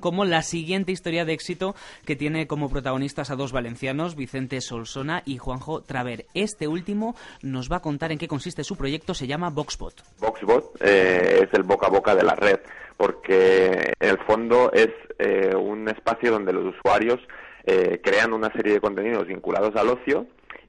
Como la siguiente historia de éxito que tiene como protagonistas a dos valencianos, Vicente Solsona y Juanjo Traver. Este último nos va a contar en qué consiste su proyecto, se llama Voxbot. Voxbot eh, es el boca a boca de la red, porque en el fondo es eh, un espacio donde los usuarios eh, crean una serie de contenidos vinculados al ocio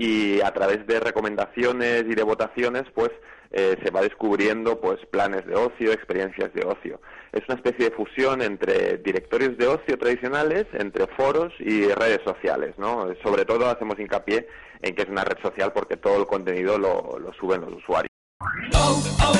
y a través de recomendaciones y de votaciones, pues eh, se va descubriendo pues planes de ocio, experiencias de ocio. Es una especie de fusión entre directorios de ocio tradicionales, entre foros y redes sociales, ¿no? Sobre todo hacemos hincapié en que es una red social porque todo el contenido lo, lo suben los usuarios. Oh, oh,